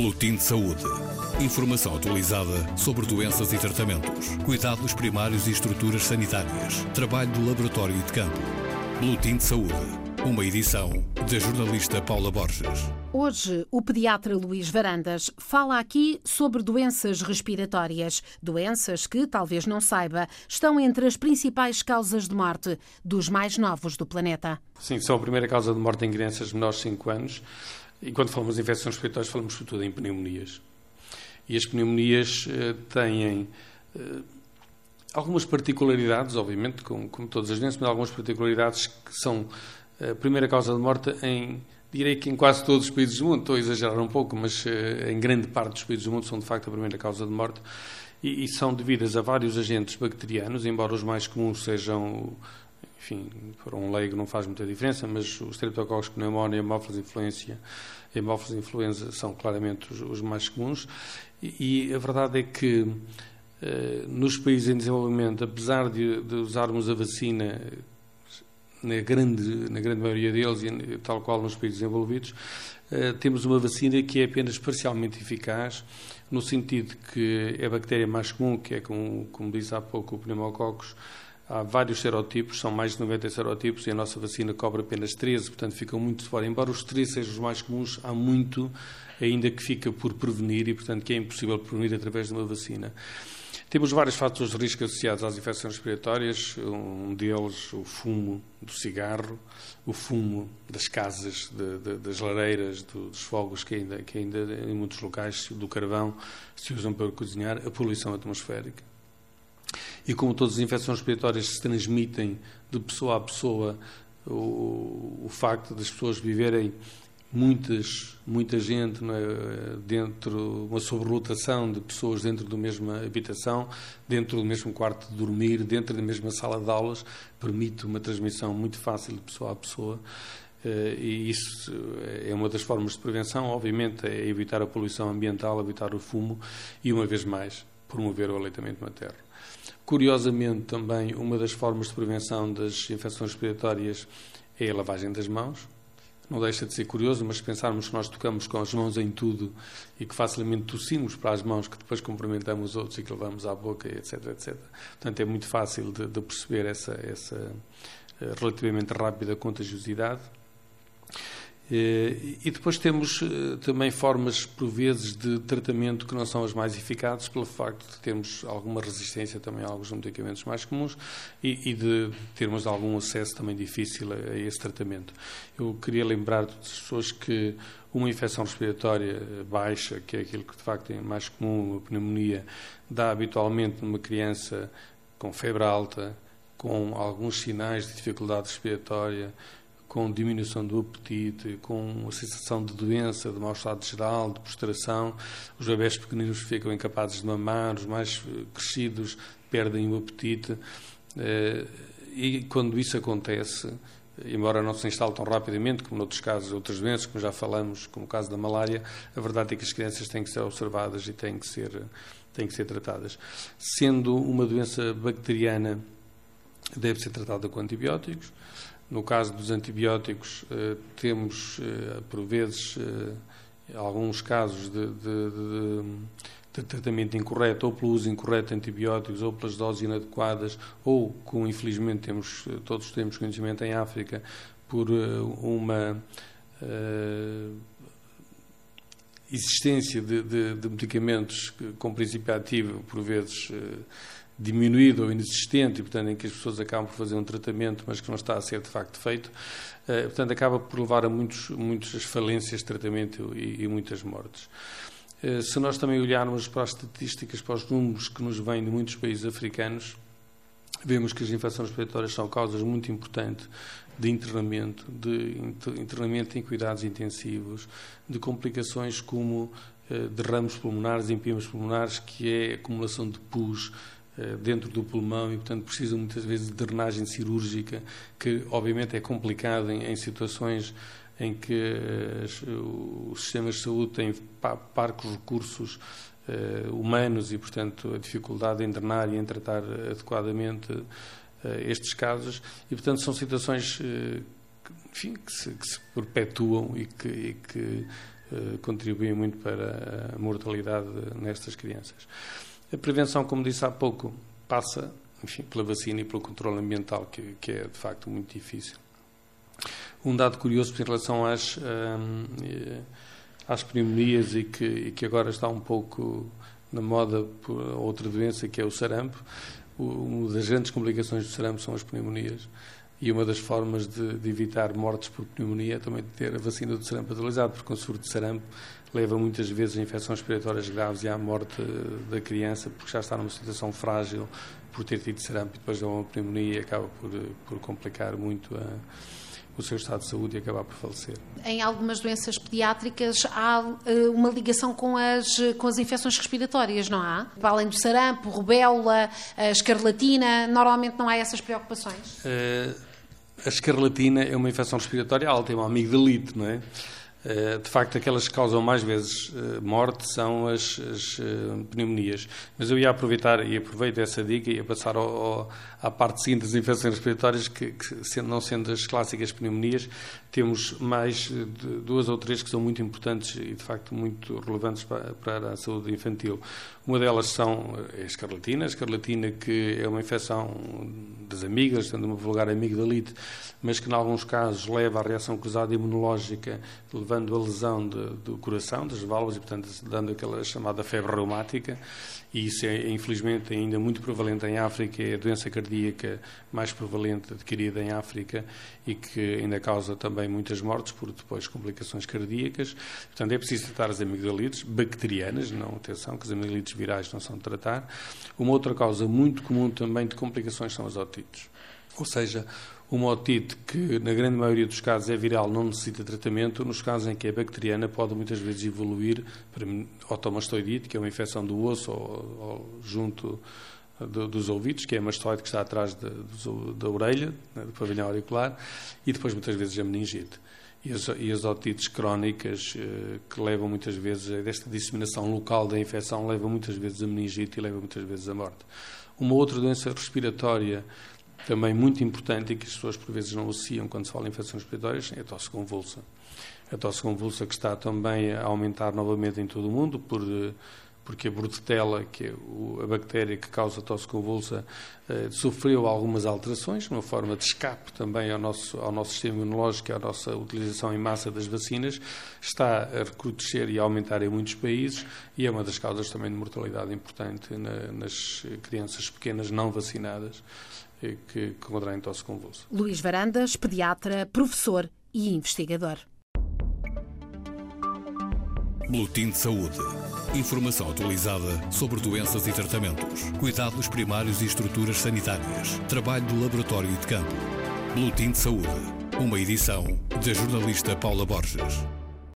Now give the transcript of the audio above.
Boletim de Saúde. Informação atualizada sobre doenças e tratamentos, cuidados primários e estruturas sanitárias, trabalho do laboratório e de campo. Boletim de Saúde. Uma edição da jornalista Paula Borges. Hoje, o pediatra Luís Varandas fala aqui sobre doenças respiratórias. Doenças que, talvez não saiba, estão entre as principais causas de morte dos mais novos do planeta. Sim, são a primeira causa de morte em crianças menores de 5 anos. E quando falamos de infecções respiratórias, falamos sobretudo em pneumonias. E as pneumonias uh, têm uh, algumas particularidades, obviamente, como, como, todas as doenças, mas algumas particularidades que são a primeira causa de morte em, direi que em quase todos os países do mundo. Estou a exagerar um pouco, mas uh, em grande parte dos países do mundo são, de facto, a primeira causa de morte. E, e são devidas a vários agentes bacterianos, embora os mais comuns sejam enfim, para um leigo não faz muita diferença, mas os streptococcus pneumónia, hemófilos influência, hemófilos influenza são claramente os, os mais comuns. E, e, a verdade é que eh, nos países em desenvolvimento, apesar de, de, usarmos a vacina na grande, na grande maioria deles, e tal qual nos países desenvolvidos, eh, temos uma vacina que é apenas parcialmente eficaz, no sentido que é a bactéria mais comum, que é, como, como disse há pouco, o pneumococcus, Há vários serotipos, são mais de 90 serotipos e a nossa vacina cobre apenas 13, portanto ficam muito de fora. Embora os 13 sejam os mais comuns, há muito ainda que fica por prevenir e, portanto, que é impossível prevenir através de uma vacina. Temos vários fatores de risco associados às infecções respiratórias, um deles o fumo do cigarro, o fumo das casas, de, de, das lareiras, dos fogos que ainda, que ainda em muitos locais do carvão se usam para cozinhar, a poluição atmosférica. E como todas as infecções respiratórias se transmitem de pessoa a pessoa, o, o facto das pessoas viverem muitas, muita gente é? dentro, uma sobrelotação de pessoas dentro da mesma habitação, dentro do mesmo quarto de dormir, dentro da mesma sala de aulas, permite uma transmissão muito fácil de pessoa a pessoa. Eh, e isso é uma das formas de prevenção, obviamente, é evitar a poluição ambiental, evitar o fumo e, uma vez mais, promover o aleitamento materno. Curiosamente, também, uma das formas de prevenção das infecções respiratórias é a lavagem das mãos. Não deixa de ser curioso, mas se pensarmos que nós tocamos com as mãos em tudo e que facilmente tossimos para as mãos que depois cumprimentamos os outros e que levamos à boca, etc, etc. Portanto, é muito fácil de, de perceber essa, essa eh, relativamente rápida contagiosidade. Eh, e depois temos eh, também formas, por vezes, de tratamento que não são as mais eficazes, pelo facto de termos alguma resistência também a alguns medicamentos mais comuns e, de termos algum acesso também difícil a, esse tratamento. Eu queria lembrar das pessoas que uma infecção respiratória baixa, que é aquilo que de facto é mais comum, uma pneumonia, dá habitualmente numa criança com febre alta, com alguns sinais de dificuldade respiratória, com diminuição do apetite, com a sensação de doença, de mal-estado geral, de prostração. Os bebés pequeninos ficam incapazes de mamar, os mais eh, crescidos perdem o apetite. Eh, e quando isso acontece, embora não se instale tão rapidamente como noutros casos, outras doenças, como já falamos, como o caso da malária, a verdade é que as crianças têm que ser observadas e têm que ser, têm que ser tratadas. Sendo uma doença bacteriana, deve ser tratada com antibióticos. No caso dos antibióticos, eh, temos, eh, por vezes, eh, alguns casos de, de, de, de, tratamento incorreto, ou pelo uso incorreto de antibióticos, ou pelas doses inadequadas, ou, como infelizmente temos, todos temos conhecimento em África, por uma existência de, medicamentos com princípio ativo, por vezes diminuído ou inexistente e, portanto, em que as pessoas acabam por fazer um tratamento, mas que não está a ser de facto feito, uh, portanto, acaba por levar a muitos, muitas falências de tratamento e, e muitas mortes. Uh, se nós também olharmos para as estatísticas, para os números que nos vêm de muitos países africanos, vemos que as infecções respiratórias são causas muito importantes de internamento, de internamento em cuidados intensivos, de complicações como uh, derrames pulmonares, empimas pulmonares, que é acumulação de pus, eh, dentro do pulmão e, portanto, precisam muitas vezes de drenagem cirúrgica, que obviamente é complicada em, em situações em que uh, os sistemas de saúde têm parcos recursos uh, humanos e, portanto, a dificuldade em drenar e em tratar adequadamente uh, estes casos. E, portanto, são situações enfim, que, se, que se perpetuam e que, e que contribuem muito para a mortalidade nestas crianças. A prevenção, como disse há pouco, passa enfim, pela vacina e pelo controle ambiental, que, que é de facto muito difícil. Um dado curioso em relação às, hum, às pneumonias e que, e que agora está um pouco na moda por outra doença que é o sarampo. Uma das grandes complicações do sarampo são as pneumonias. E uma das formas de, de, evitar mortes por pneumonia é também ter a vacina do sarampo atualizado, porque o surto de sarampo leva muitas vezes a infecções respiratórias graves e à morte da criança, porque já está numa situação frágil por ter tido sarampo e depois dá uma pneumonia e acaba por, por complicar muito a, o seu estado de saúde e acabar por falecer. Em algumas doenças pediátricas há uh, uma ligação com as, com as infecções respiratórias, não há? Além do sarampo, rubéola, escarlatina, normalmente não há essas preocupações? Uh a escarlatina é uma infecção respiratória alta, é uma amigdalite, não é? Eh, de facto, aquelas que causam mais vezes eh, morte são as, as eh, pneumonias. Mas eu ia aproveitar e aproveito essa dica e ia passar ao, ao, à parte seguinte das infecções respiratórias, que, que, não sendo as clássicas pneumonias, temos mais duas ou três que são muito importantes e, de facto, muito relevantes para, para a saúde infantil. Uma delas são a escarlatina, a escarlatina que é uma infecção das amigas, sendo uma vulgar amigdalite, mas que, em alguns casos, leva à reação cruzada imunológica, levando a lesão de, do coração, das válvulas, e, portanto, dando aquela chamada febre reumática. E isso é, infelizmente, ainda muito prevalente em África, é a doença cardíaca mais prevalente adquirida em África e que ainda causa também muitas mortes por depois complicações cardíacas. Portanto, é preciso tratar as amigdalites bacterianas, não atenção, que as amigdalites virais não são de tratar. Uma outra causa muito comum também de complicações são as otites. Ou seja, uma otite que, na grande maioria dos casos, é viral, não necessita tratamento. Nos casos em que é bacteriana, pode muitas vezes evoluir para otomastoidite, que é uma infecção do osso ou, ou junto do, dos ouvidos, que é a mastoide que está atrás de, da orelha, né, do pavilhão auricular, e depois muitas vezes a meningite. E as, e as otites crónicas, eh, que levam muitas vezes, desta disseminação local da infecção, levam muitas vezes a meningite e levam muitas vezes a morte. Uma outra doença respiratória também muito importante e que as pessoas por vezes não associam quando se fala em infecções respiratórias é a tosse convulsa. A tosse convulsa que está também a aumentar novamente em todo o mundo por porque a Bordetella, que é a bactéria que causa tosse convulsa, eh, sofreu algumas alterações, uma forma de escape também ao nosso, ao nosso sistema imunológico, à nossa utilização em massa das vacinas, está a recrudescer e a aumentar em muitos países e é uma das causas também de mortalidade importante na, nas crianças pequenas não vacinadas que contraem tosse convulsa. Luís Varandas, pediatra, professor e investigador. Boletim de Saúde. Informação atualizada sobre doenças e tratamentos, cuidados primários e estruturas sanitárias, trabalho do laboratório e de campo. Boletim de Saúde. Uma edição da jornalista Paula Borges.